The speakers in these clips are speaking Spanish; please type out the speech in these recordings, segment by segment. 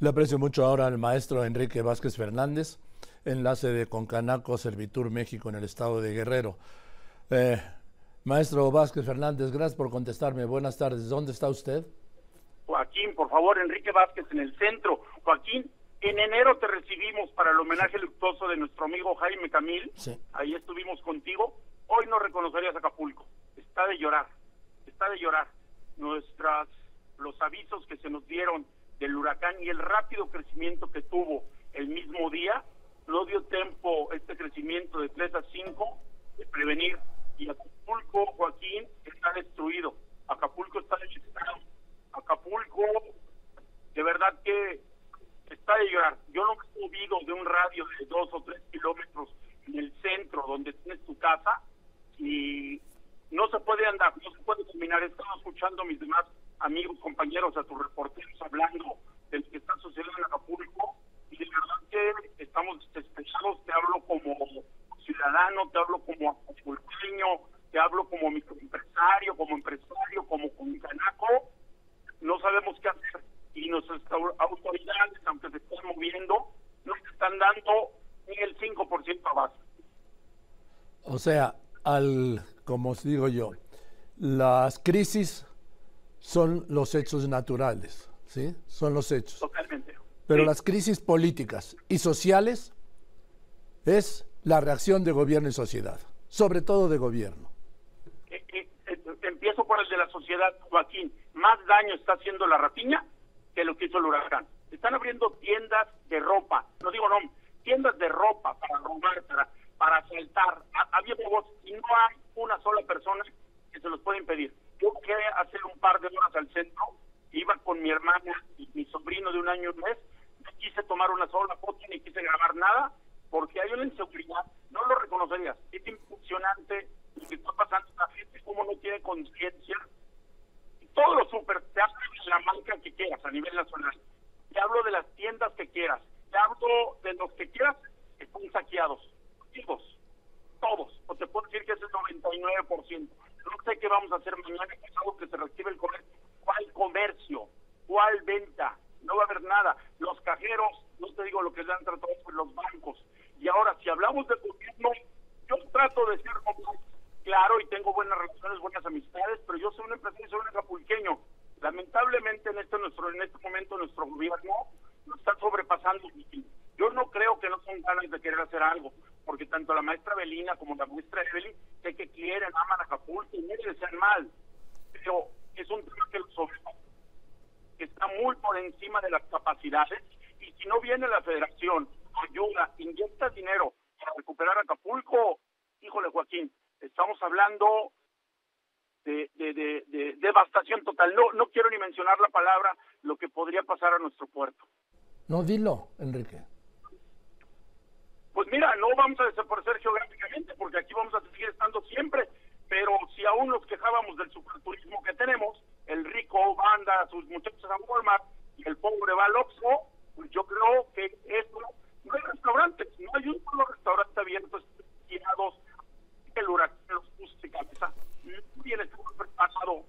Le aprecio mucho ahora al maestro Enrique Vázquez Fernández, enlace de Concanaco Servitur México en el estado de Guerrero. Eh, maestro Vázquez Fernández, gracias por contestarme. Buenas tardes. ¿Dónde está usted? Joaquín, por favor, Enrique Vázquez en el centro. Joaquín, en enero te recibimos para el homenaje luctuoso de nuestro amigo Jaime Camil. Sí. Ahí estuvimos contigo. Hoy no reconocerías Acapulco. Está de llorar. Está de llorar. Nuestras los avisos que se nos dieron del huracán y el rápido crecimiento que tuvo el mismo día, no dio tiempo este crecimiento de 3 a 5 de prevenir. Y Acapulco, Joaquín, está destruido. Acapulco está destruido. Acapulco, de verdad que está de llorar. Yo no he movido de un radio de 2 o 3 kilómetros en el centro donde tienes tu casa y no se puede andar, no se puede caminar. He estado escuchando mis demás amigos, compañeros, a tus reporteros hablando de lo que está sucediendo en Acapulco y de verdad que estamos despechados. Te hablo como ciudadano, te hablo como acapulqueño, te hablo como microempresario, como empresario, como concanaco. No sabemos qué hacer y nuestras autoridades, aunque se están moviendo, no se están dando ni el 5% a base. O sea, al, como digo yo, las crisis son los hechos naturales, ¿sí? Son los hechos. Totalmente. Pero Sí. las crisis políticas y sociales es la reacción de gobierno y sociedad, sobre todo de gobierno. Eh, eh, eh, empiezo por el de la sociedad, Joaquín. Más daño está haciendo la rapiña que lo que hizo el huracán. Están abriendo tiendas de ropa, no digo no, tiendas de ropa para robar, para, para asaltar. Ha- Había y no hay una sola persona que se los pueda impedir. Yo fui hacer un par de horas al centro, iba con mi hermana y mi sobrino de un año y un mes, no quise tomar una sola foto ni quise grabar nada, porque hay una inseguridad, no lo reconocerías, es impresionante lo que está pasando, la gente como no tiene conciencia, todos los super, te hablo de la marca que quieras a nivel nacional, te hablo de las tiendas que quieras, te hablo de los que quieras están saqueados, todos, todos, o te puedo decir que es el 99%. No sé qué vamos a hacer mañana, pasado que se reactive el comercio. ¿Cuál comercio? ¿Cuál venta? No va a haber nada. Los cajeros, no te digo lo que le han tratado con los bancos. Y ahora, si hablamos de gobierno, yo trato de ser claro y tengo buenas relaciones, buenas amistades, pero yo soy un empresario, soy un acapulqueño. Lamentablemente en este nuestro en este momento nuestro gobierno nos está sobrepasando. Yo no creo que no son ganas de querer hacer algo, porque tanto la maestra Belina como la maestra Evelyn sé que quieren, aman Acapulco y no desean mal, pero es un tema que los que está muy por encima de las capacidades y si no viene la federación, ayuda, inyecta dinero para recuperar Acapulco, híjole Joaquín, estamos hablando de devastación total. No, no quiero ni mencionar la palabra lo que podría pasar a nuestro puerto. No, dilo, Enrique. Mira, no vamos a desaparecer geográficamente porque aquí vamos a seguir estando siempre, pero si aún nos quejábamos del superturismo que tenemos, el rico manda a sus muchachos a Walmart y el pobre va al Oxxo, pues yo creo que esto no hay restaurantes, no hay un solo restaurante abierto, tirados, el huracán los puso de cabeza, nadie estuvo preparado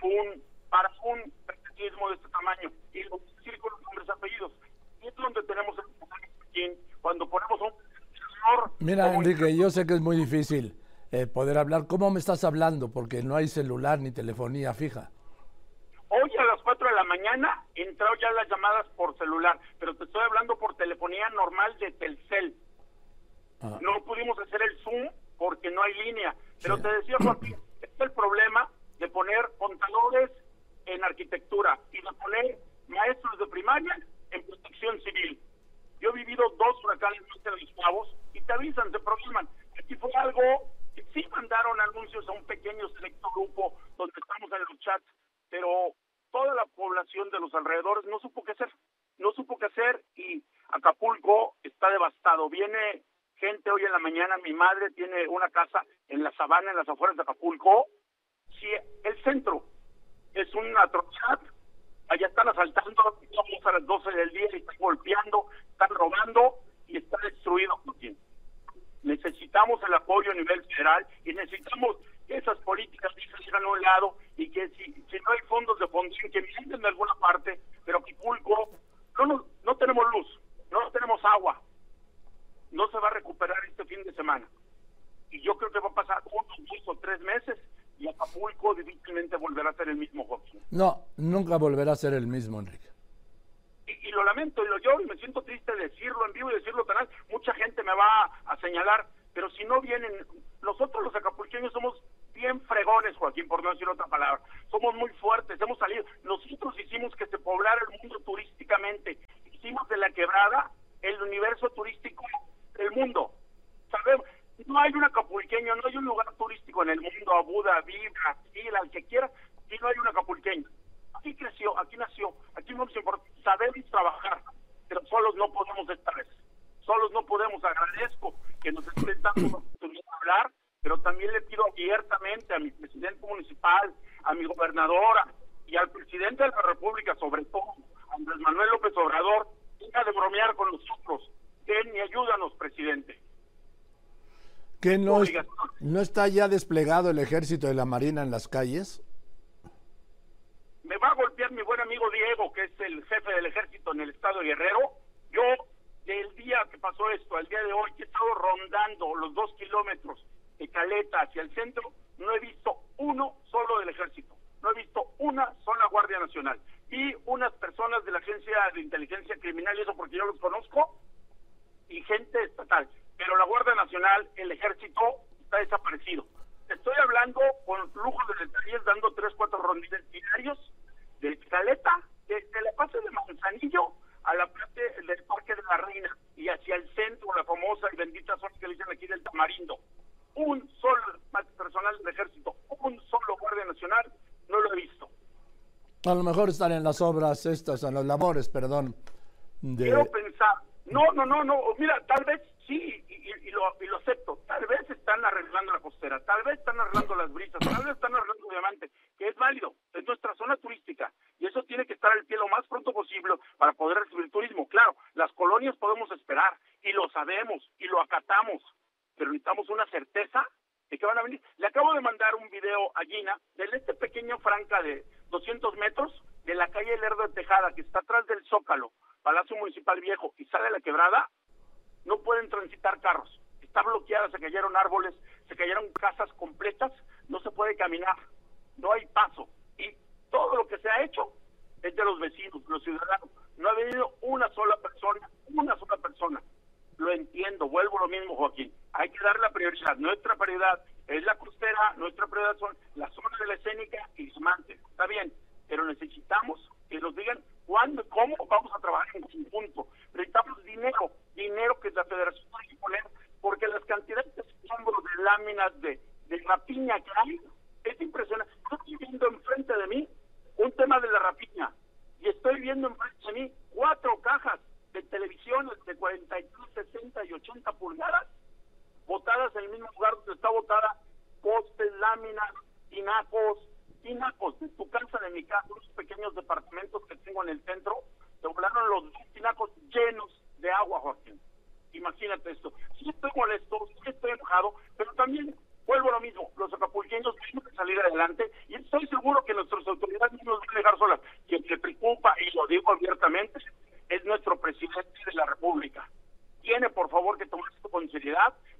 para un, para un patriotismo de este tamaño, y los nombres y apellidos, y es donde tenemos el problema, Joaquín, cuando ponemos un señor Mira, Enrique, yo sé que es muy difícil eh, poder hablar. ¿Cómo me estás hablando? Porque no hay celular ni telefonía fija. Hoy a las 4 de la mañana entraron ya las llamadas por celular, pero te estoy hablando por telefonía normal de Telcel. Ah. No pudimos hacer el Zoom porque no hay línea. Pero Sí. te decía, Joaquín, es el problema de poner contadores en arquitectura y de poner maestros de primaria en protección civil. Yo he vivido dos huracanes más de los pavos y te avisan, se programan. Aquí fue algo sí mandaron anuncios a un pequeño selecto grupo donde estamos en los chats, pero toda la población de los alrededores no supo qué hacer. No supo qué hacer y Acapulco está devastado. Viene gente hoy en la mañana, mi madre tiene una casa en la sabana, en las afueras de Acapulco. Si el centro es un atrocidad, allá están asaltando, a las 12 del día y están golpeando, están robando y está destruido necesitamos el apoyo a nivel federal y necesitamos que esas políticas se sigan a un lado y que si, si no hay fondos de fondición que visiten de alguna parte, pero Quipulco, no, no, no tenemos luz, no tenemos agua, no se va a recuperar este fin de semana. Y yo creo que va a pasar unos dos o tres meses y Acapulco difícilmente volverá a ser el mismo No, nunca volverá a ser el mismo, Enrique. Y, y, lo lamento y lo lloro y me siento triste decirlo en vivo y decirlo tan Mucha gente me va a señalar, pero si no vienen, nosotros los acapulqueños somos bien fregones, Joaquín, por no decir otra palabra. Somos muy fuertes, hemos salido. Nosotros hicimos que se poblara el mundo turísticamente. Hicimos de la quebrada el universo turístico del mundo. Sabemos, no hay un acapulqueño, no hay un lugar turístico en el mundo, Abu Dhabi, Brasil, al que quiera, y no hay un acapulqueño. Aquí creció, aquí nació, aquí no sabemos trabajar, pero solos no podemos esta vez. Solos no podemos. Agradezco que nos estén dando la oportunidad de hablar, pero también le pido abiertamente a mi presidente municipal, a mi gobernadora y al presidente de la República, sobre todo, Andrés Manuel López Obrador, deja de bromear con nosotros. Ven y ayúdanos, presidente. ¿Que no, no está ya desplegado el ejército de la Marina en las calles? Me va a golpear mi buen amigo Diego, que es el jefe del ejército en el estado de Guerrero. Yo, del día que pasó esto, al día de hoy, que he estado rondando los dos kilómetros de Caleta hacia el centro, no he visto uno solo del ejército. No he visto una sola Guardia Nacional. Y unas personas de la Agencia de Inteligencia Criminal, y eso porque yo los conozco, y gente estatal pero la Guardia Nacional, el Ejército, está desaparecido. Estoy hablando con lujo de detalles, dando tres, cuatro rondines diarios de Caleta, desde la base de Manzanillo a la parte del Parque de la Reina y hacia el centro, la famosa y bendita zona que dicen aquí del Tamarindo. Un solo personal del ejército, un solo guardia nacional, no lo he visto. A lo mejor están en las obras estas, en las labores, perdón. De... Quiero pensar, no, no, no, no, mira, tal vez sí, y, lo, y lo acepto, tal vez están arreglando la costera, tal vez están arreglando las brisas, tal vez están arreglando diamante, que es válido, es nuestra zona turística, y eso tiene que estar al pie lo más pronto posible para poder recibir turismo. Claro, las colonias podemos esperar, y lo sabemos, y lo acatamos, pero necesitamos una certeza de que van a venir. Le acabo de mandar un video a Gina de este pequeño franca de 200 metros de la calle Lerdo de Tejada, que está atrás del Zócalo, Palacio Municipal Viejo, y sale la quebrada, no pueden transitar carros. Está bloqueada, se cayeron árboles, se cayeron casas completas, no se puede caminar, no hay paso. Y todo lo que se ha hecho es de los vecinos, los ciudadanos. No ha venido una sola persona, una sola persona. Lo entiendo, vuelvo lo mismo, Joaquín. Hay que dar la prioridad. Nuestra prioridad es la costera, nuestra prioridad son las zonas de la escénica y Ismante. Está bien, pero necesitamos que nos digan cuándo, cómo vamos a trabajar en conjunto. Necesitamos dinero, dinero que la federación tiene que poner, porque las cantidades de de láminas de, de rapiña que hay es impresionante. estoy viendo enfrente de mí un tema de la rapiña y estoy viendo enfrente de mí cuatro cajas de televisiones de 43, 60 y 80 pulgadas botadas en el mismo lugar donde está botada postes, láminas, tinacos, tinacos de tu casa, de mi casa, unos pequeños departamentos que tengo en el centro, se volaron los tinacos llenos de agua, Joaquín. Imagínate esto. Sí estoy molesto, sí estoy enojado, pero también vuelvo a lo mismo. Los acapulqueños tienen que salir adelante y estoy seguro que nuestras autoridades no nos van a dejar solas. Quien se preocupa, y lo digo abiertamente, es nuestro presidente de la República. Tiene, por favor, que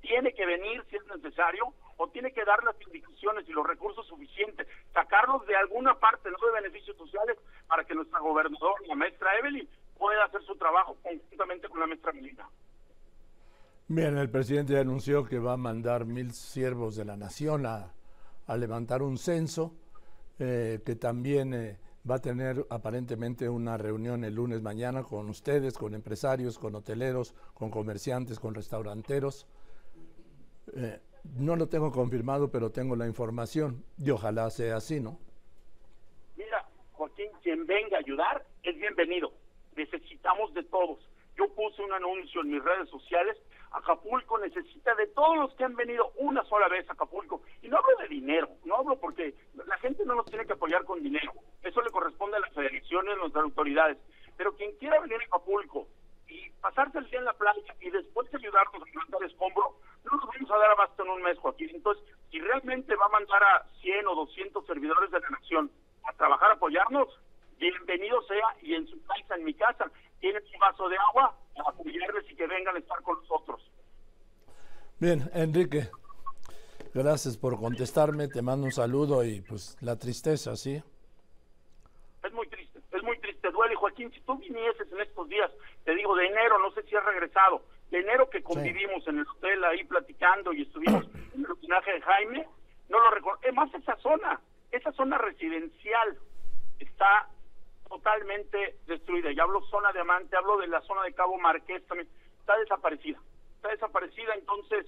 tiene que venir si es necesario, o tiene que dar las indicaciones y los recursos suficientes, sacarlos de alguna parte, no de beneficios sociales, para que nuestra gobernadora, la maestra Evelyn, pueda hacer su trabajo conjuntamente con la maestra Melina. Bien, el presidente anunció que va a mandar mil siervos de la nación a, levantar un censo, eh, que también eh, va a tener aparentemente una reunión el lunes mañana con ustedes, con empresarios, con hoteleros, con comerciantes, con restauranteros. Eh, no lo tengo confirmado, pero tengo la información y ojalá sea así, ¿no? Mira, Joaquín, quien venga a ayudar es bienvenido. Necesitamos de todos. Yo puse un anuncio en mis redes sociales. Acapulco necesita de todos los que han venido una sola vez a Acapulco. Y no hablo de dinero, no hablo porque la gente no nos tiene que apoyar con dinero. Eso le corresponde a las federaciones, a autoridades. Pero quien quiera venir a Acapulco y pasarse el día en la playa y después ayudarnos a levantar escombro, no nos vamos a dar abasto en un mes, Joaquín. Entonces, si realmente va a mandar a 100 o 200 servidores de la nación a trabajar, a apoyarnos, bienvenido sea y en su casa, en mi casa, tienen un vaso de agua a apoyarles y que vengan a estar con nosotros. Bien, Enrique, Gracias por contestarme, te mando un saludo y pues la tristeza, ¿sí? Es muy triste, es muy triste, duele. Joaquín, si tú vinieses en estos días, te digo, de enero, no sé si has regresado, de enero que convivimos en el hotel ahí platicando y estuvimos en el rutinaje de Jaime, no lo recuerdo. Es más, esa zona, esa zona residencial está totalmente destruida. Ya hablo zona de Amante, hablo de la zona de Cabo Marqués también, está desaparecida. Está desaparecida, entonces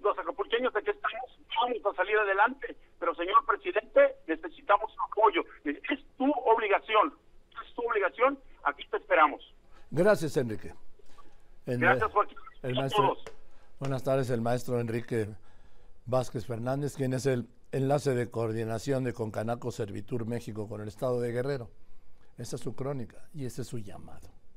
los acapulqueños de qué estamos, vamos a salir adelante, pero señor presidente, necesitamos apoyo. Es tu obligación, es tu obligación, aquí te esperamos. Gracias, Enrique. Gracias, Joaquín. El maestro, buenas tardes, el maestro Enrique Vázquez Fernández, quien es el enlace de coordinación de Concanaco Servitur México con el Estado de Guerrero. Esa es su crónica y ese es su llamado.